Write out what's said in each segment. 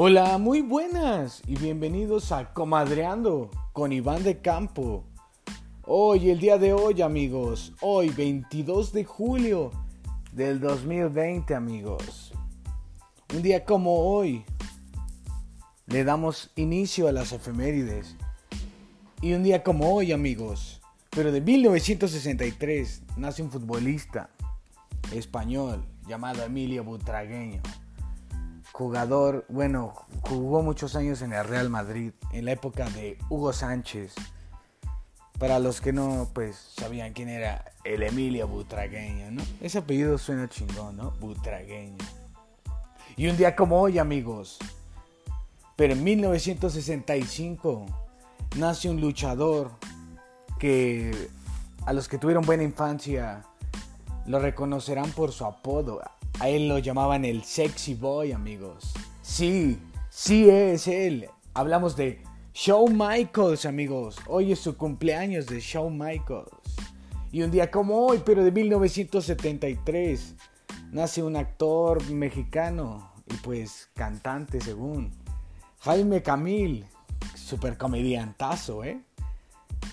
Hola, muy buenas y bienvenidos a Comadreando con Iván de Campo. Hoy, el día de hoy, amigos, hoy 22 de julio del 2020, amigos. Un día como hoy, le damos inicio a las efemérides. Y un día como hoy, amigos, pero de 1963, nace un futbolista español llamado Emilio Butragueño jugador, bueno, jugó muchos años en el Real Madrid, en la época de Hugo Sánchez. Para los que no, pues, sabían quién era el Emilio Butragueño, ¿no? Ese apellido suena chingón, ¿no? Butragueño. Y un día como hoy, amigos, pero en 1965 nace un luchador que a los que tuvieron buena infancia lo reconocerán por su apodo, a él lo llamaban el sexy boy, amigos. Sí, sí es él. Hablamos de Shawn Michaels, amigos. Hoy es su cumpleaños de Shawn Michaels. Y un día como hoy, pero de 1973, nace un actor mexicano y pues cantante según. Jaime Camil, super comediantazo, ¿eh?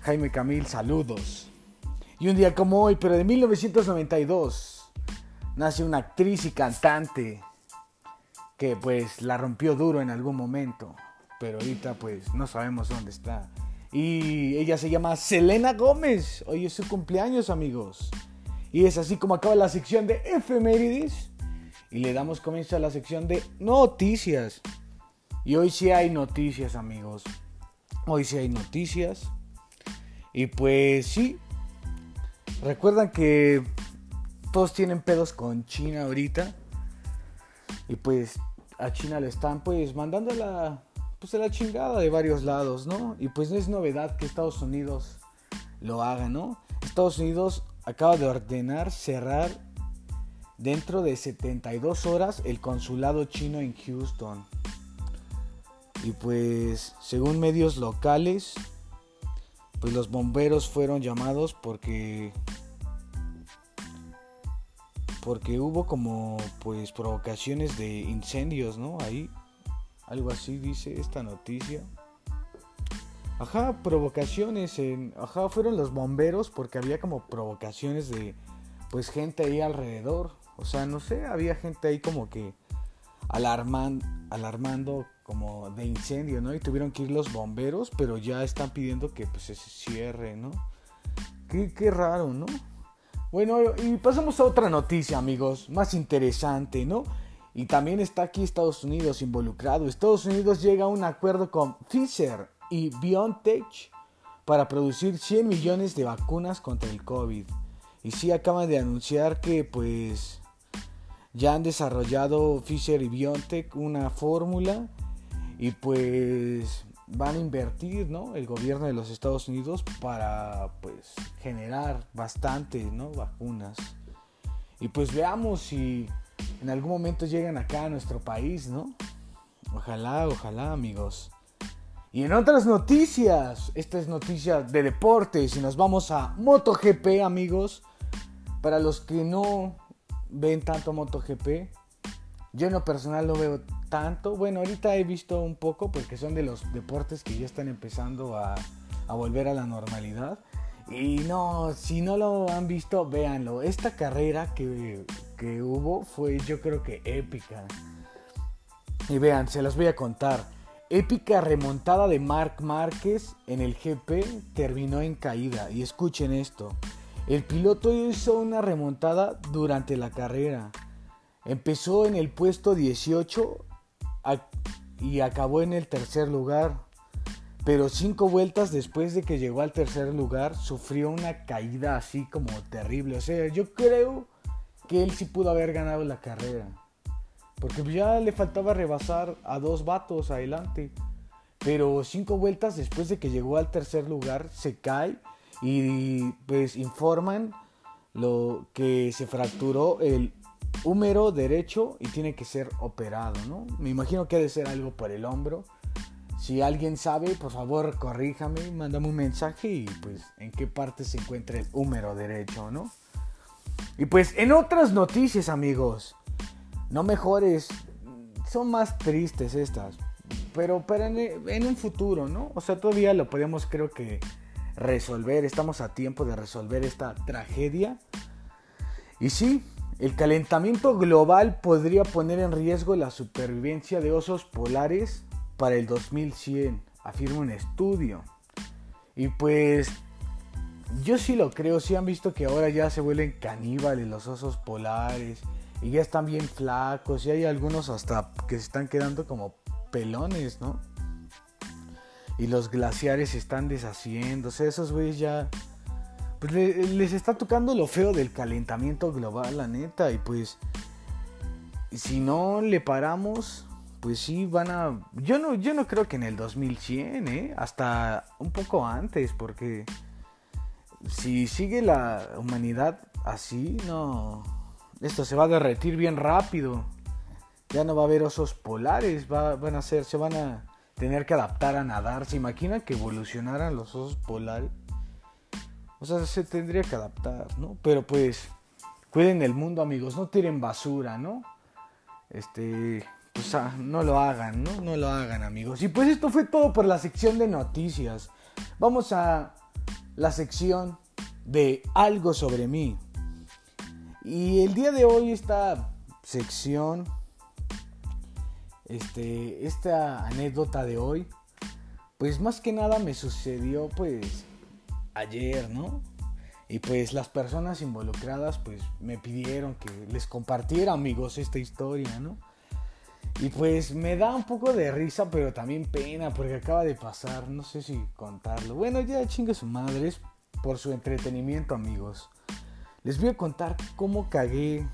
Jaime Camil, saludos. Y un día como hoy, pero de 1992, nace una actriz y cantante que pues la rompió duro en algún momento, pero ahorita pues no sabemos dónde está. Y ella se llama Selena Gómez. Hoy es su cumpleaños, amigos. Y es así como acaba la sección de efemérides. Y le damos comienzo a la sección de noticias. Y hoy sí hay noticias, amigos. Hoy sí hay noticias. Y pues sí. Recuerdan que todos tienen pedos con China ahorita. Y pues a China le están pues mandando la, pues, la chingada de varios lados, ¿no? Y pues no es novedad que Estados Unidos lo haga, ¿no? Estados Unidos acaba de ordenar cerrar dentro de 72 horas el consulado chino en Houston. Y pues según medios locales, pues los bomberos fueron llamados porque porque hubo como pues provocaciones de incendios, ¿no? Ahí algo así dice esta noticia. Ajá, provocaciones en ajá, fueron los bomberos porque había como provocaciones de pues gente ahí alrededor, o sea, no sé, había gente ahí como que alarman, alarmando como de incendio, ¿no? Y tuvieron que ir los bomberos, pero ya están pidiendo que pues se cierre, ¿no? Qué, qué raro, ¿no? Bueno, y pasamos a otra noticia, amigos, más interesante, ¿no? Y también está aquí Estados Unidos involucrado. Estados Unidos llega a un acuerdo con Pfizer y BioNTech para producir 100 millones de vacunas contra el COVID. Y sí acaban de anunciar que pues ya han desarrollado Pfizer y BioNTech una fórmula y pues van a invertir, ¿no? El gobierno de los Estados Unidos para, pues, generar bastante, ¿no? Vacunas. Y pues veamos si en algún momento llegan acá a nuestro país, ¿no? Ojalá, ojalá, amigos. Y en otras noticias, esta es noticia de deportes y nos vamos a MotoGP, amigos. Para los que no ven tanto MotoGP, yo en lo personal no veo Bueno, ahorita he visto un poco porque son de los deportes que ya están empezando a, volver a la normalidad. Y no, si no lo han visto, véanlo. Esta carrera que, que hubo fue yo creo que épica. Y vean, se las voy a contar. Épica remontada de Marc Márquez en el GP terminó en caída. Y escuchen esto. El piloto hizo una remontada durante la carrera. Empezó en el puesto 18 y acabó en el tercer lugar. Pero cinco vueltas después de que llegó al tercer lugar, sufrió una caída así como terrible. O sea, yo creo que él sí pudo haber ganado la carrera. Porque ya le faltaba rebasar a dos vatos adelante. Pero cinco vueltas después de que llegó al tercer lugar, se cae y pues informan lo que se fracturó el húmero derecho y tiene que ser operado, ¿no? Me imagino que ha de ser algo por el hombro. Si alguien sabe, por favor, corríjame, mándame un mensaje y pues en qué parte se encuentra el húmero derecho, ¿no? Y pues en otras noticias, amigos, no mejores son más tristes estas. Pero, pero en, en, un futuro, ¿no? O sea, todavía lo podemos creo que resolver. Estamos a tiempo de resolver esta tragedia. Y sí, el calentamiento global podría poner en riesgo la supervivencia de osos polares para el 2100, afirma un estudio. Y pues yo sí lo creo, sí han visto que ahora ya se vuelven caníbales los osos polares y ya están bien flacos y hay algunos hasta que se están quedando como pelones, ¿no? Y los glaciares se están deshaciendo, o sea, esos güeyes ya pues les está tocando lo feo del calentamiento global, la neta, y pues si no le paramos, pues sí van a yo no yo no creo que en el 2100, eh, hasta un poco antes porque si sigue la humanidad así, no. Esto se va a derretir bien rápido. Ya no va a haber osos polares, van a ser, se van a tener que adaptar a nadar. ¿Se imagina que evolucionaran los osos polares? O sea, se tendría que adaptar, ¿no? Pero pues, cuiden el mundo, amigos, no tiren basura, ¿no? Este, pues ah, no lo hagan, ¿no? No lo hagan, amigos. Y pues esto fue todo por la sección de noticias. Vamos a la sección de algo sobre mí. Y el día de hoy esta sección, este, esta anécdota de hoy, pues más que nada me sucedió pues ayer, ¿no? Y pues las personas involucradas pues me pidieron que les compartiera amigos esta historia, ¿no? Y pues me da un poco de risa, pero también pena porque acaba de pasar, no sé si contarlo. Bueno, ya chingue su madre, por su entretenimiento, amigos. Les voy a contar cómo cagué.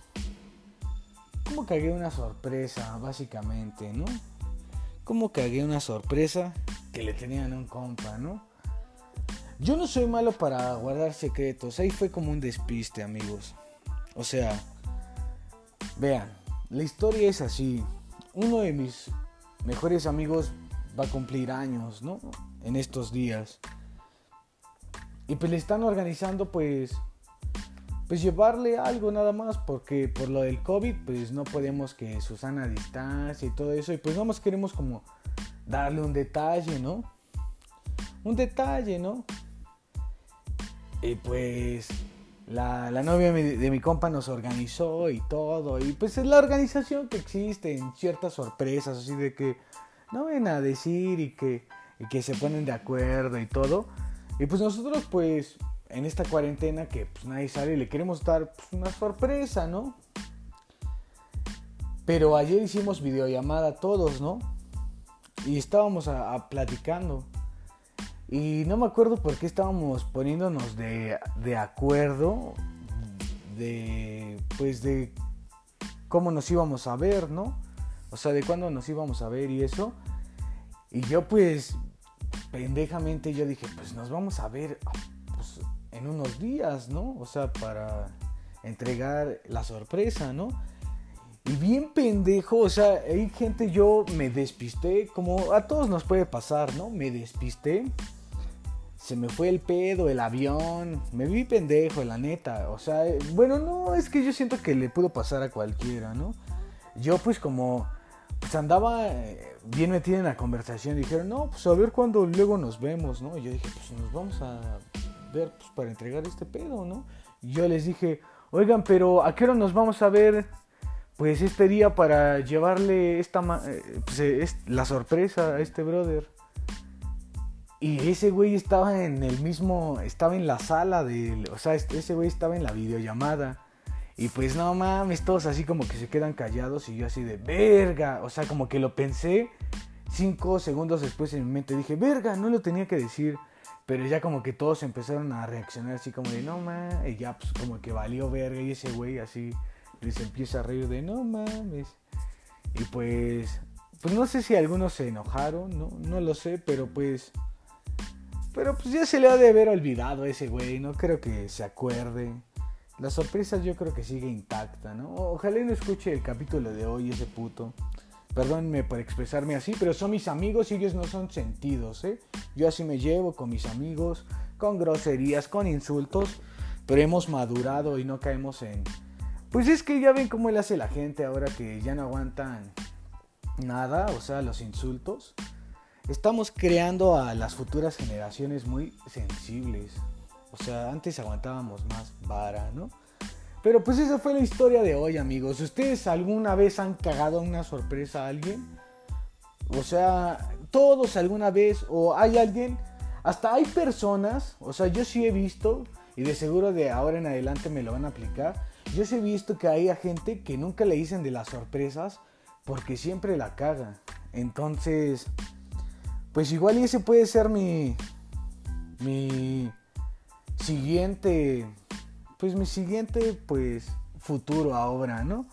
Cómo cagué una sorpresa, básicamente, ¿no? Cómo cagué una sorpresa que le tenían a un compa, ¿no? Yo no soy malo para guardar secretos. Ahí fue como un despiste, amigos. O sea, vean, la historia es así uno de mis mejores amigos va a cumplir años, ¿no? En estos días. Y pues le están organizando pues pues llevarle algo nada más porque por lo del COVID pues no podemos que Susana a distancia y todo eso y pues nada más queremos como darle un detalle, ¿no? Un detalle, ¿no? Y pues la, novia de mi compa nos organizó y todo. Y pues es la organización que existe en ciertas sorpresas, así de que no ven a decir y que, que se ponen de acuerdo y todo. Y pues nosotros pues en esta cuarentena que pues nadie sale le queremos dar pues, una sorpresa, ¿no? Pero ayer hicimos videollamada todos, ¿no? Y estábamos platicando. Y no me acuerdo por qué estábamos poniéndonos de, de acuerdo de pues de cómo nos íbamos a ver, ¿no? O sea, de cuándo nos íbamos a ver y eso. Y yo pues pendejamente yo dije, pues nos vamos a ver pues, en unos días, ¿no? O sea, para entregar la sorpresa, ¿no? Y bien pendejo, o sea, hay gente, yo me despisté, como a todos nos puede pasar, ¿no? Me despisté se me fue el pedo, el avión, me vi pendejo, la neta. O sea, bueno, no, es que yo siento que le pudo pasar a cualquiera, ¿no? Yo pues como, pues andaba eh, bien metido en la conversación, dijeron, no, pues a ver cuándo luego nos vemos, ¿no? Y yo dije, pues nos vamos a ver pues, para entregar este pedo, ¿no? Y yo les dije, oigan, pero ¿a qué hora nos vamos a ver? Pues este día para llevarle esta, eh, pues, la sorpresa a este brother. Y ese güey estaba en el mismo, estaba en la sala de, o sea, ese güey estaba en la videollamada. Y pues no mames, todos así como que se quedan callados y yo así de verga. O sea, como que lo pensé cinco segundos después en mi mente. Dije, verga, no lo tenía que decir. Pero ya como que todos empezaron a reaccionar así como de no mames. Y ya pues como que valió verga. Y ese güey así les empieza a reír de no mames. Y pues, pues no sé si algunos se enojaron, no, no lo sé, pero pues pero pues ya se le ha de haber olvidado a ese güey, no creo que se acuerde. La sorpresa yo creo que sigue intacta, ¿no? Ojalá no escuche el capítulo de hoy ese puto. Perdónenme por expresarme así, pero son mis amigos y ellos no son sentidos, ¿eh? Yo así me llevo con mis amigos, con groserías, con insultos, pero hemos madurado y no caemos en... Pues es que ya ven cómo le hace la gente ahora que ya no aguantan nada, o sea, los insultos, estamos creando a las futuras generaciones muy sensibles. O sea, antes aguantábamos más vara, ¿no? Pero pues esa fue la historia de hoy, amigos. ¿Ustedes alguna vez han cagado una sorpresa a alguien? O sea, todos alguna vez, o hay alguien, hasta hay personas, o sea, yo sí he visto, y de seguro de ahora en adelante me lo van a aplicar, yo sí he visto que hay gente que nunca le dicen de las sorpresas porque siempre la caga. Entonces, pues igual y ese puede ser mi, mi siguiente, pues mi siguiente, pues futuro ahora, ¿no?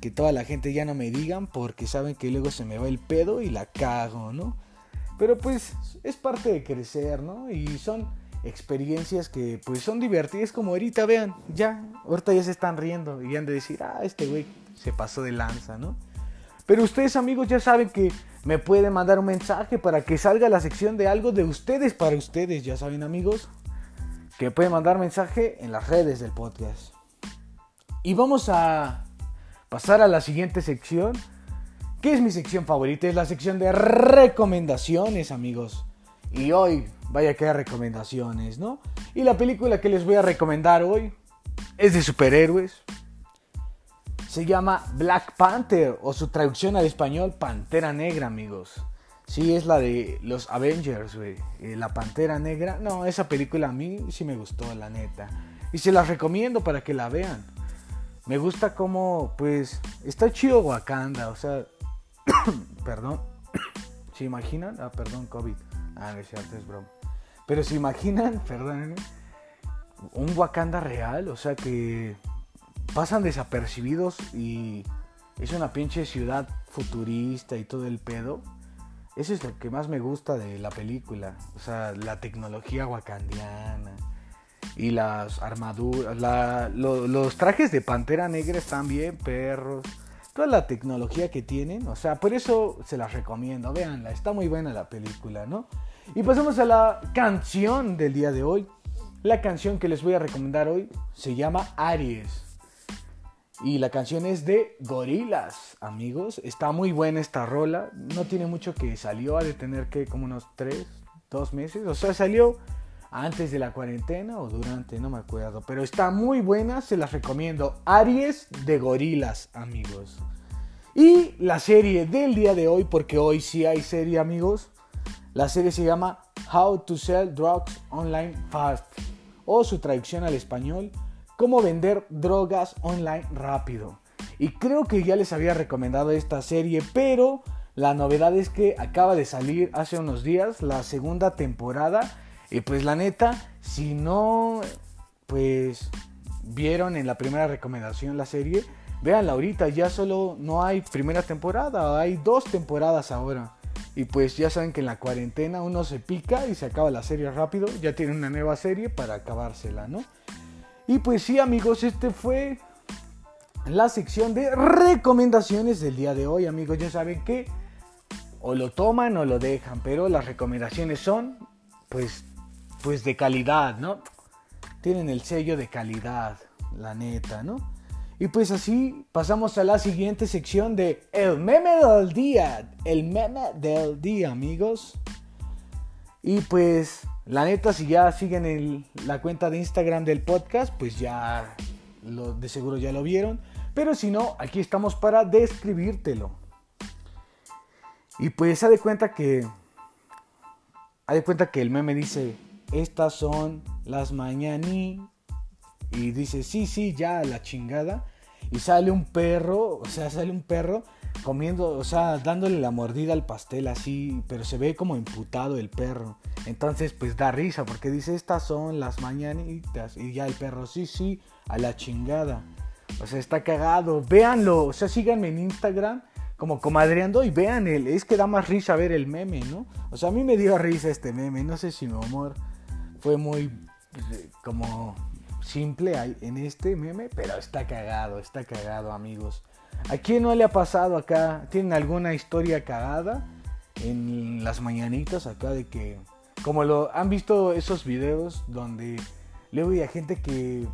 Que toda la gente ya no me digan porque saben que luego se me va el pedo y la cago, ¿no? Pero pues es parte de crecer, ¿no? Y son experiencias que pues son divertidas como ahorita, vean, ya, ahorita ya se están riendo y han de decir, ah, este güey se pasó de lanza, ¿no? Pero ustedes amigos ya saben que me pueden mandar un mensaje para que salga la sección de algo de ustedes para ustedes, ya saben amigos, que pueden mandar mensaje en las redes del podcast. Y vamos a pasar a la siguiente sección, que es mi sección favorita, es la sección de recomendaciones amigos. Y hoy vaya que hay recomendaciones, ¿no? Y la película que les voy a recomendar hoy es de superhéroes. Se llama Black Panther o su traducción al español Pantera Negra, amigos. Sí, es la de los Avengers, güey. Eh, la Pantera Negra. No, esa película a mí sí me gustó, la neta. Y se las recomiendo para que la vean. Me gusta cómo, pues, está chido Wakanda. O sea, perdón. ¿Se imaginan? Ah, perdón, COVID. Ah, no es cierto, es broma. Pero se imaginan, perdónenme, un Wakanda real, o sea que pasan desapercibidos y es una pinche ciudad futurista y todo el pedo. Eso es lo que más me gusta de la película. O sea, la tecnología wakandiana y las armaduras, los trajes de pantera negra están bien, perros. Toda la tecnología que tienen, o sea, por eso se las recomiendo. Véanla, está muy buena la película, ¿no? Y pasamos a la canción del día de hoy. La canción que les voy a recomendar hoy se llama Aries. Y la canción es de Gorilas, amigos. Está muy buena esta rola. No tiene mucho que salió, ha de tener que como unos 3, 2 meses. O sea, salió antes de la cuarentena o durante, no me acuerdo. Pero está muy buena, se las recomiendo. Aries de Gorilas, amigos. Y la serie del día de hoy, porque hoy sí hay serie, amigos. La serie se llama How to Sell Drugs Online Fast o su traducción al español, Cómo vender drogas online rápido. Y creo que ya les había recomendado esta serie, pero la novedad es que acaba de salir hace unos días la segunda temporada. Y pues la neta, si no pues vieron en la primera recomendación la serie, véanla ahorita, ya solo no hay primera temporada, hay dos temporadas ahora. Y pues ya saben que en la cuarentena uno se pica y se acaba la serie rápido. Ya tiene una nueva serie para acabársela, ¿no? Y pues sí, amigos, este fue la sección de recomendaciones del día de hoy, amigos. Ya saben que o lo toman o lo dejan, pero las recomendaciones son, pues, pues de calidad, ¿no? Tienen el sello de calidad, la neta, ¿no? Y pues así pasamos a la siguiente sección de El meme del día. El meme del día, amigos. Y pues la neta, si ya siguen la cuenta de Instagram del podcast, pues ya lo, de seguro ya lo vieron. Pero si no, aquí estamos para describírtelo. Y pues ha de cuenta que... Ha de cuenta que el meme dice, estas son las mañanitas y dice, sí, sí, ya la chingada. Y sale un perro, o sea, sale un perro comiendo, o sea, dándole la mordida al pastel así, pero se ve como imputado el perro. Entonces, pues da risa porque dice, estas son las mañanitas. Y ya el perro, sí, sí, a la chingada. O sea, está cagado. Véanlo, o sea, síganme en Instagram como comadreando y vean el, es que da más risa ver el meme, ¿no? O sea, a mí me dio risa este meme, no sé si mi humor fue muy como simple en este meme, pero está cagado, está cagado, amigos. ¿A quién no le ha pasado acá? ¿Tienen alguna historia cagada en las mañanitas acá de que, como lo han visto esos videos donde luego hay gente que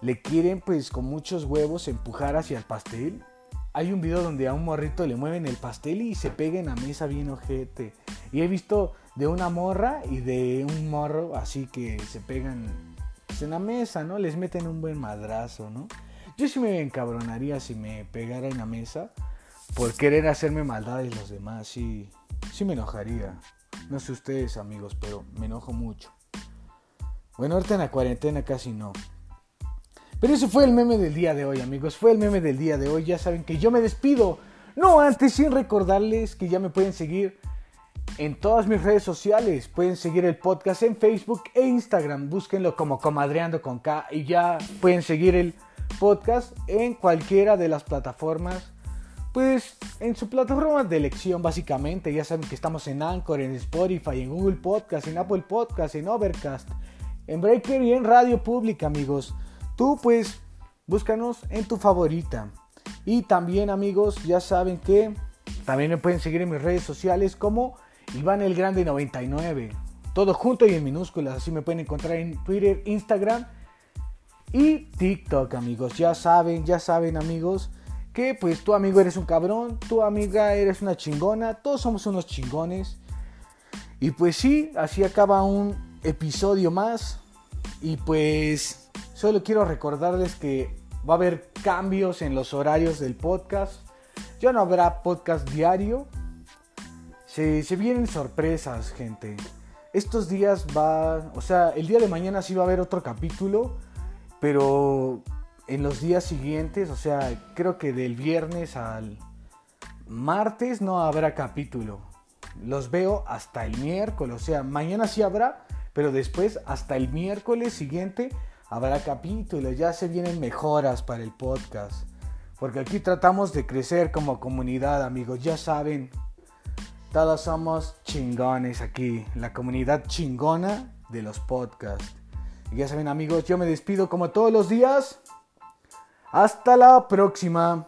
le quieren pues con muchos huevos empujar hacia el pastel? hay un video donde a un morrito le mueven el pastel y se pega en la mesa bien ojete. Y he visto de una morra y de un morro así que se pegan pues, en la mesa, ¿no? Les meten un buen madrazo, ¿no? Yo sí me encabronaría si me pegara en la mesa por querer hacerme maldades los demás, sí, sí me enojaría. No sé ustedes amigos, pero me enojo mucho. Bueno, ahorita en la cuarentena casi no. Pero ese fue el meme del día de hoy, amigos. Fue el meme del día de hoy. Ya saben que yo me despido. No antes sin recordarles que ya me pueden seguir en todas mis redes sociales. Pueden seguir el podcast en Facebook e Instagram. Búsquenlo como Comadreando con K. Y ya pueden seguir el podcast en cualquiera de las plataformas. Pues en su plataforma de elección básicamente. Ya saben que estamos en Anchor, en Spotify, en Google Podcast, en Apple Podcast, en Overcast, en Breaker y en Radio Pública amigos. Tú pues búscanos en tu favorita. Y también amigos ya saben que también me pueden seguir en mis redes sociales como Iván el Grande 99. Todo junto y en minúsculas. Así me pueden encontrar en Twitter, Instagram y TikTok, amigos. Ya saben, ya saben, amigos, que pues tu amigo eres un cabrón, tu amiga eres una chingona, todos somos unos chingones. Y pues sí, así acaba un episodio más. Y pues solo quiero recordarles que va a haber cambios en los horarios del podcast. Ya no habrá podcast diario, se, vienen sorpresas, gente. Estos días va, o sea, el día de mañana sí va a haber otro capítulo, pero en los días siguientes, o sea, creo que del viernes al martes no habrá capítulo. Los veo hasta el miércoles, o sea, mañana sí habrá, pero después hasta el miércoles siguiente habrá capítulo. Ya se vienen mejoras para el podcast. Porque aquí tratamos de crecer como comunidad, amigos. Ya saben, todos somos chingones aquí, la comunidad chingona de los podcasts. Y ya saben amigos, yo me despido como todos los días. Hasta la próxima.